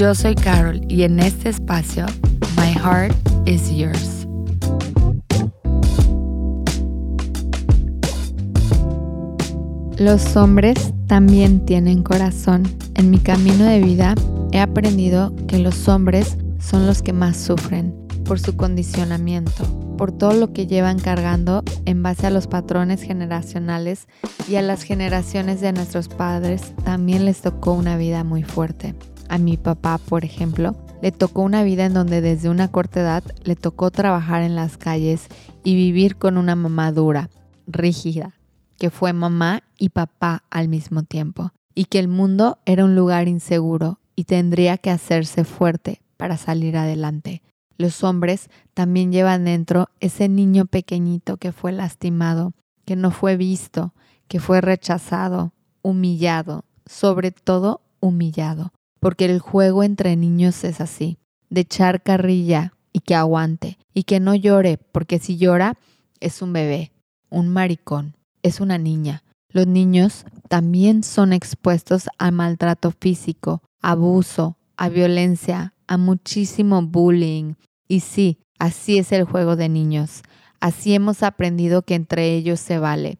Yo soy Carol y en este espacio, My Heart is Yours. Los hombres también tienen corazón. En mi camino de vida he aprendido que los hombres son los que más sufren por su condicionamiento, por todo lo que llevan cargando en base a los patrones generacionales y a las generaciones de nuestros padres también les tocó una vida muy fuerte. A mi papá, por ejemplo, le tocó una vida en donde desde una corta edad le tocó trabajar en las calles y vivir con una mamá dura, rígida, que fue mamá y papá al mismo tiempo, y que el mundo era un lugar inseguro y tendría que hacerse fuerte para salir adelante. Los hombres también llevan dentro ese niño pequeñito que fue lastimado, que no fue visto, que fue rechazado, humillado, sobre todo humillado, porque el juego entre niños es así, de echar carrilla y que aguante, y que no llore, porque si llora es un bebé, un maricón, es una niña. Los niños también son expuestos a maltrato físico, abuso, a violencia, a muchísimo bullying. Y sí, así es el juego de niños. Así hemos aprendido que entre ellos se vale.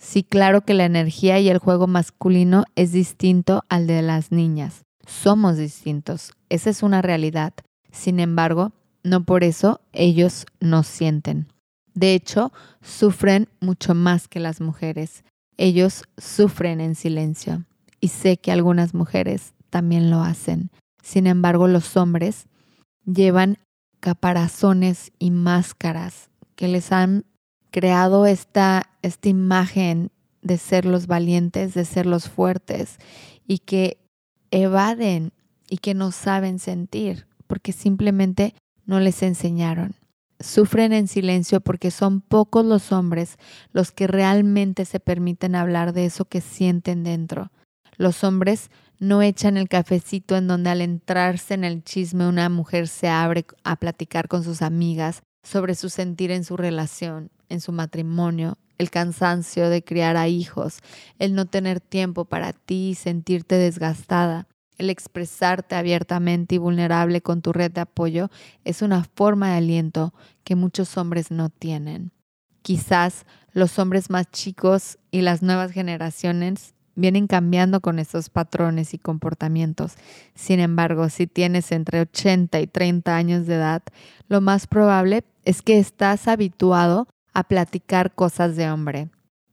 Sí, claro que la energía y el juego masculino es distinto al de las niñas. Somos distintos. Esa es una realidad. Sin embargo, no por eso ellos nos sienten. De hecho, sufren mucho más que las mujeres. Ellos sufren en silencio y sé que algunas mujeres también lo hacen. Sin embargo, los hombres llevan caparazones y máscaras que les han creado esta, esta imagen de ser los valientes, de ser los fuertes y que evaden y que no saben sentir porque simplemente no les enseñaron sufren en silencio porque son pocos los hombres los que realmente se permiten hablar de eso que sienten dentro. Los hombres no echan el cafecito en donde al entrarse en el chisme una mujer se abre a platicar con sus amigas sobre su sentir en su relación, en su matrimonio, el cansancio de criar a hijos, el no tener tiempo para ti y sentirte desgastada, el expresarte abiertamente y vulnerable con tu red de apoyo es una forma de aliento que muchos hombres no tienen. Quizás los hombres más chicos y las nuevas generaciones vienen cambiando con estos patrones y comportamientos. Sin embargo, si tienes entre 80 y 30 años de edad, lo más probable es que estás habituado a platicar cosas de hombre,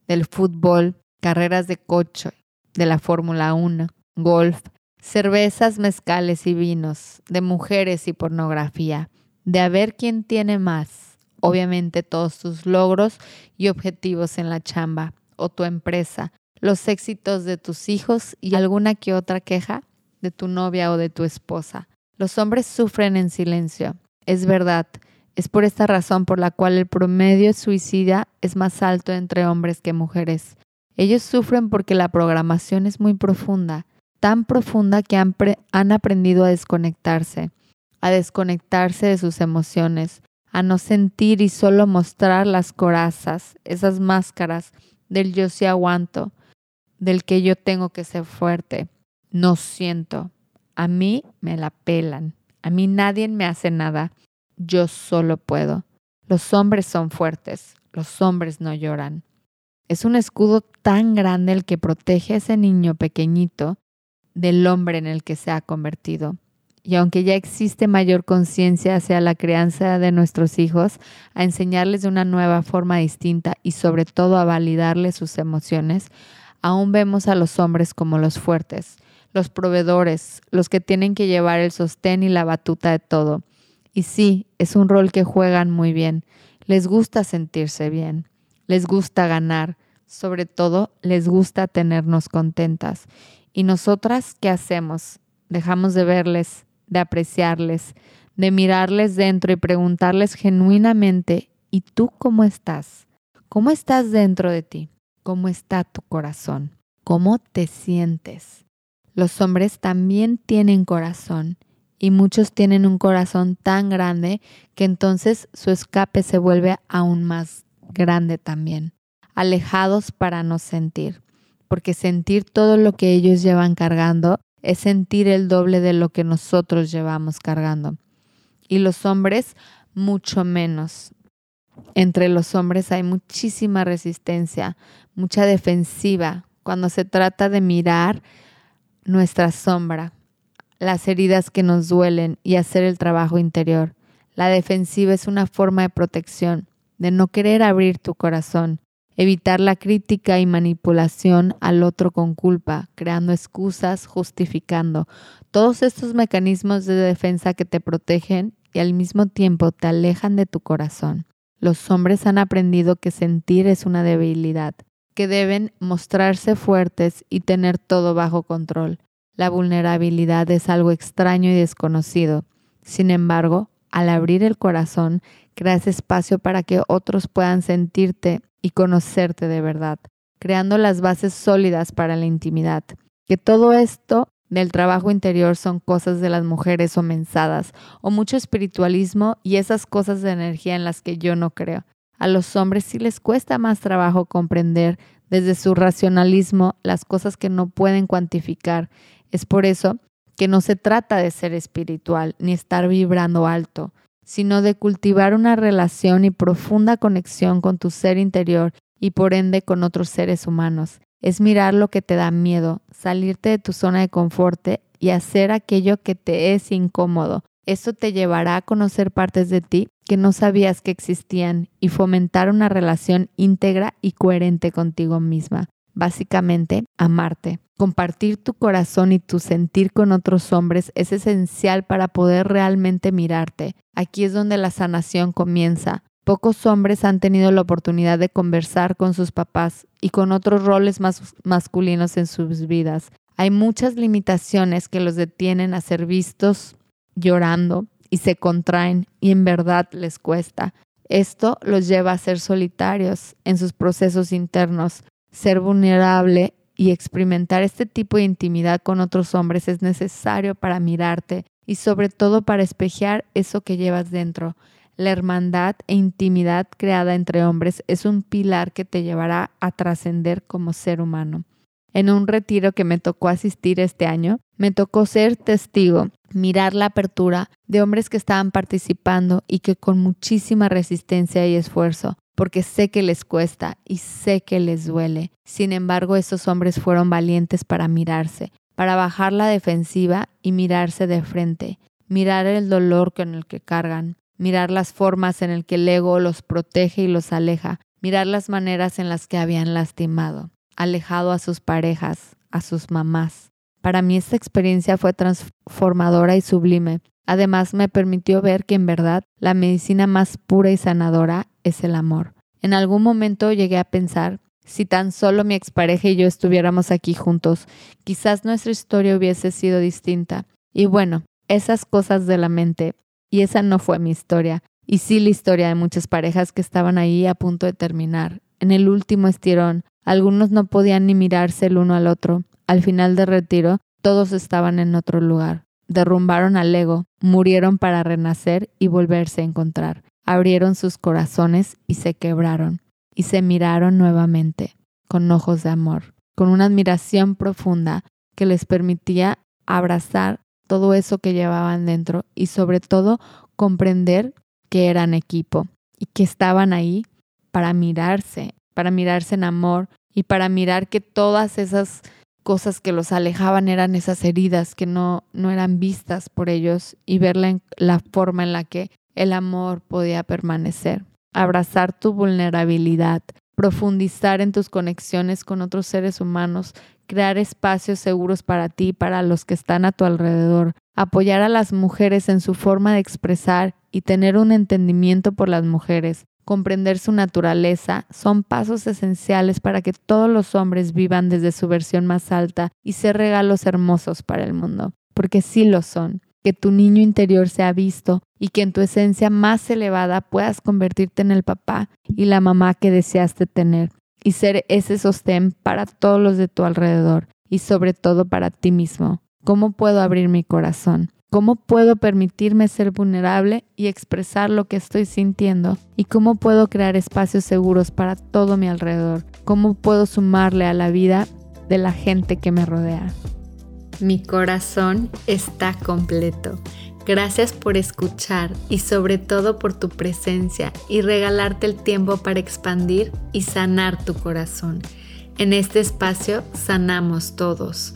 del fútbol, carreras de coche, de la Fórmula 1, golf, cervezas, mezcales y vinos, de mujeres y pornografía, de a ver quién tiene más, obviamente todos tus logros y objetivos en la chamba o tu empresa, los éxitos de tus hijos y alguna que otra queja de tu novia o de tu esposa. Los hombres sufren en silencio, es verdad. Es por esta razón por la cual el promedio suicida es más alto entre hombres que mujeres. Ellos sufren porque la programación es muy profunda tan profunda que han, han aprendido a desconectarse, a desconectarse de sus emociones, a no sentir y solo mostrar las corazas, esas máscaras del yo sí aguanto, del que yo tengo que ser fuerte. No siento. A mí me la pelan. A mí nadie me hace nada. Yo solo puedo. Los hombres son fuertes. Los hombres no lloran. Es un escudo tan grande el que protege a ese niño pequeñito del hombre en el que se ha convertido. Y aunque ya existe mayor conciencia hacia la crianza de nuestros hijos, a enseñarles de una nueva forma distinta y sobre todo a validarles sus emociones, aún vemos a los hombres como los fuertes, los proveedores, los que tienen que llevar el sostén y la batuta de todo. Y sí, es un rol que juegan muy bien. Les gusta sentirse bien, les gusta ganar, sobre todo les gusta tenernos contentas. ¿Y nosotras qué hacemos? Dejamos de verles, de apreciarles, de mirarles dentro y preguntarles genuinamente, ¿y tú cómo estás? ¿Cómo estás dentro de ti? ¿Cómo está tu corazón? ¿Cómo te sientes? Los hombres también tienen corazón y muchos tienen un corazón tan grande que entonces su escape se vuelve aún más grande también, alejados para no sentir, porque sentir todo lo que ellos llevan cargando es sentir el doble de lo que nosotros llevamos cargando. Y los hombres mucho menos. Entre los hombres hay muchísima resistencia, mucha defensiva cuando se trata de mirar nuestra sombra, las heridas que nos duelen y hacer el trabajo interior. La defensiva es una forma de protección, de no querer abrir tu corazón, evitar la crítica y manipulación al otro con culpa, creando excusas, justificando. Todos estos mecanismos de defensa que te protegen y al mismo tiempo te alejan de tu corazón. Los hombres han aprendido que sentir es una debilidad, que deben mostrarse fuertes y tener todo bajo control. La vulnerabilidad es algo extraño y desconocido. Sin embargo, al abrir el corazón, creas espacio para que otros puedan sentirte y conocerte de verdad, creando las bases sólidas para la intimidad. Que todo esto del trabajo interior son cosas de las mujeres o mensadas, o mucho espiritualismo y esas cosas de energía en las que yo no creo. A los hombres sí les cuesta más trabajo comprender desde su racionalismo las cosas que no pueden cuantificar es por eso que no se trata de ser espiritual ni estar vibrando alto, sino de cultivar una relación y profunda conexión con tu ser interior y por ende con otros seres humanos. Es mirar lo que te da miedo, salirte de tu zona de confort y hacer aquello que te es incómodo. Esto te llevará a conocer partes de ti que no sabías que existían y fomentar una relación íntegra y coherente contigo misma básicamente amarte. Compartir tu corazón y tu sentir con otros hombres es esencial para poder realmente mirarte. Aquí es donde la sanación comienza. Pocos hombres han tenido la oportunidad de conversar con sus papás y con otros roles más masculinos en sus vidas. Hay muchas limitaciones que los detienen a ser vistos llorando y se contraen y en verdad les cuesta. Esto los lleva a ser solitarios en sus procesos internos, ser vulnerable y experimentar este tipo de intimidad con otros hombres es necesario para mirarte y sobre todo para espejear eso que llevas dentro. La hermandad e intimidad creada entre hombres es un pilar que te llevará a trascender como ser humano. En un retiro que me tocó asistir este año, me tocó ser testigo, mirar la apertura de hombres que estaban participando y que con muchísima resistencia y esfuerzo porque sé que les cuesta y sé que les duele. Sin embargo, esos hombres fueron valientes para mirarse, para bajar la defensiva y mirarse de frente, mirar el dolor con el que cargan, mirar las formas en el que el ego los protege y los aleja, mirar las maneras en las que habían lastimado, alejado a sus parejas, a sus mamás. Para mí esta experiencia fue transformadora y sublime. Además me permitió ver que en verdad la medicina más pura y sanadora es el amor. En algún momento llegué a pensar, si tan solo mi expareja y yo estuviéramos aquí juntos, quizás nuestra historia hubiese sido distinta. Y bueno, esas cosas de la mente, y esa no fue mi historia, y sí la historia de muchas parejas que estaban ahí a punto de terminar. En el último estirón, algunos no podían ni mirarse el uno al otro. Al final del retiro, todos estaban en otro lugar. Derrumbaron al ego, murieron para renacer y volverse a encontrar. Abrieron sus corazones y se quebraron, y se miraron nuevamente, con ojos de amor, con una admiración profunda que les permitía abrazar todo eso que llevaban dentro y sobre todo comprender que eran equipo y que estaban ahí para mirarse, para mirarse en amor y para mirar que todas esas cosas que los alejaban eran esas heridas que no, no eran vistas por ellos y ver la, la forma en la que el amor podía permanecer. Abrazar tu vulnerabilidad, profundizar en tus conexiones con otros seres humanos, crear espacios seguros para ti y para los que están a tu alrededor, apoyar a las mujeres en su forma de expresar y tener un entendimiento por las mujeres, comprender su naturaleza, son pasos esenciales para que todos los hombres vivan desde su versión más alta y ser regalos hermosos para el mundo, porque sí lo son que tu niño interior sea visto y que en tu esencia más elevada puedas convertirte en el papá y la mamá que deseaste tener y ser ese sostén para todos los de tu alrededor y sobre todo para ti mismo. ¿Cómo puedo abrir mi corazón? ¿Cómo puedo permitirme ser vulnerable y expresar lo que estoy sintiendo? ¿Y cómo puedo crear espacios seguros para todo mi alrededor? ¿Cómo puedo sumarle a la vida de la gente que me rodea? Mi corazón está completo. Gracias por escuchar y sobre todo por tu presencia y regalarte el tiempo para expandir y sanar tu corazón. En este espacio sanamos todos.